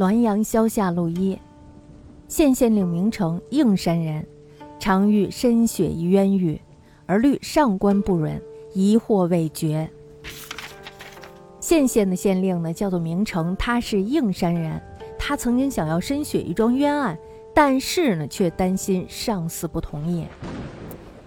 滦阳萧下路一，县县令名成，应山人，常遇深雪以冤狱，而虑上官不忍，疑惑未决。县县的县令呢，叫做名成，他是应山人，他曾经想要申雪一桩冤案，但是呢，却担心上司不同意，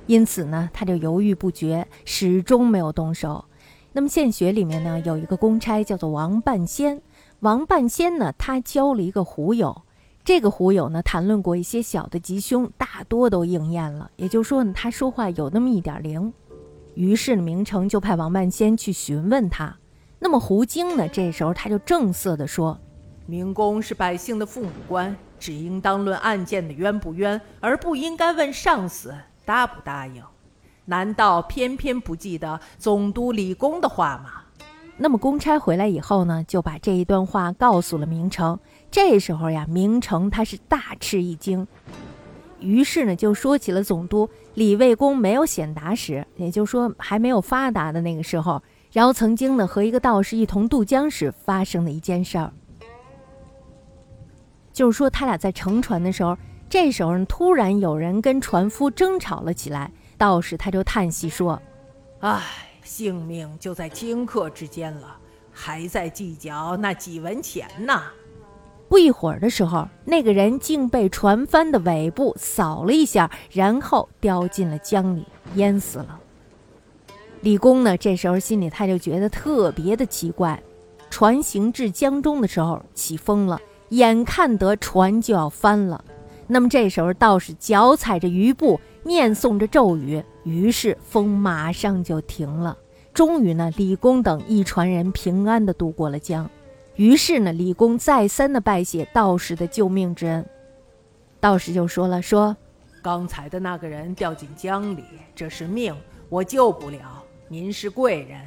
因此呢，他就犹豫不决，始终没有动手。那么献血里面呢，有一个公差叫做王半仙。王半仙呢，他交了一个狐友，这个狐友呢，谈论过一些小的吉凶，大多都应验了。也就是说呢，他说话有那么一点灵。于是呢，明成就派王半仙去询问他。那么胡经呢，这时候他就正色地说：“明公是百姓的父母官，只应当论案件的冤不冤，而不应该问上司答不答应。难道偏偏不记得总督李公的话吗？”那么公差回来以后呢，就把这一段话告诉了明成。这时候呀，明成他是大吃一惊，于是呢就说起了总督李卫公没有显达时，也就是说还没有发达的那个时候，然后曾经呢和一个道士一同渡江时发生的一件事儿，就是说他俩在乘船的时候，这时候突然有人跟船夫争吵了起来，道士他就叹息说：“唉。”性命就在顷刻之间了，还在计较那几文钱呢？不一会儿的时候，那个人竟被船帆的尾部扫了一下，然后掉进了江里，淹死了。李公呢，这时候心里他就觉得特别的奇怪。船行至江中的时候，起风了，眼看得船就要翻了。那么这时候道士脚踩着鱼布，念诵着咒语。于是风马上就停了，终于呢，李公等一船人平安的渡过了江。于是呢，李公再三的拜谢道士的救命之恩。道士就说了：“说刚才的那个人掉进江里，这是命，我救不了。您是贵人，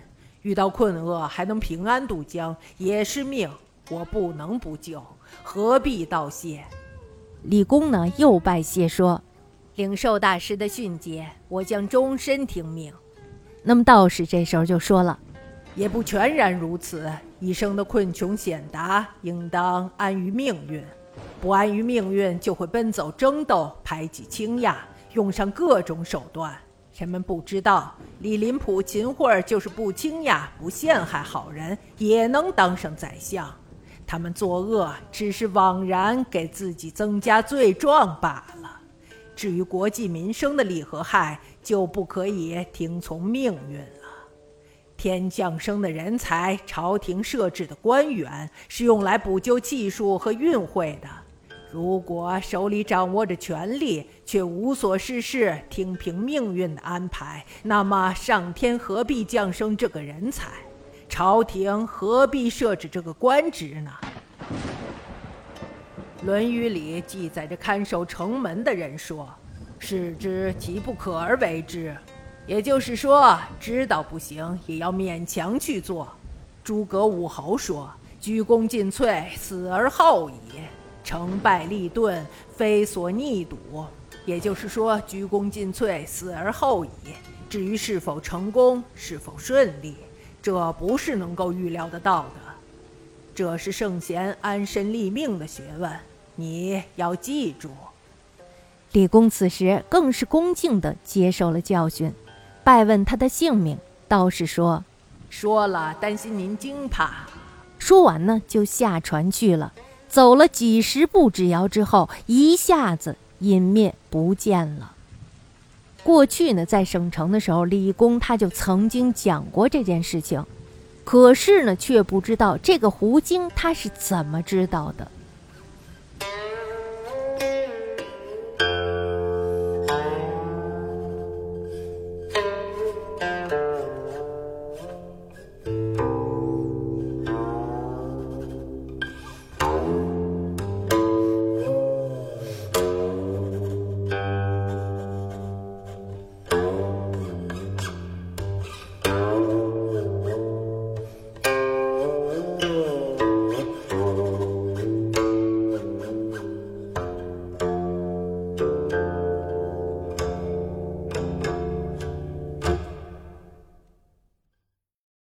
遇到困厄还能平安渡江，也是命，我不能不救，何必道谢？”李公呢，又拜谢说。领受大师的训诫，我将终身听命。那么道士这时候就说了，也不全然如此。一生的困穷险达，应当安于命运；不安于命运，就会奔走争斗，排挤倾轧，用上各种手段。人们不知道，李林甫、秦桧就是不倾轧、不陷害好人，也能当上宰相。他们作恶，只是枉然给自己增加罪状罢了。至于国计民生的利和害，就不可以听从命运了。天降生的人才，朝廷设置的官员，是用来补救技术和运会的。如果手里掌握着权力，却无所事事，听凭命运的安排，那么上天何必降生这个人才？朝廷何必设置这个官职呢？《论语》里记载着看守城门的人说：“视之即不可而为之。”也就是说，知道不行也要勉强去做。诸葛武侯说：“鞠躬尽瘁，死而后已。成败立顿，非所逆睹。”也就是说，鞠躬尽瘁，死而后已。至于是否成功，是否顺利，这不是能够预料得到的。这是圣贤安身立命的学问。你要记住，李公此时更是恭敬地接受了教训，拜问他的姓名。道士说：“说了，担心您惊怕。”说完呢，就下船去了。走了几十步之遥之后，一下子隐灭不见了。过去呢，在省城的时候，李公他就曾经讲过这件事情，可是呢，却不知道这个胡经他是怎么知道的。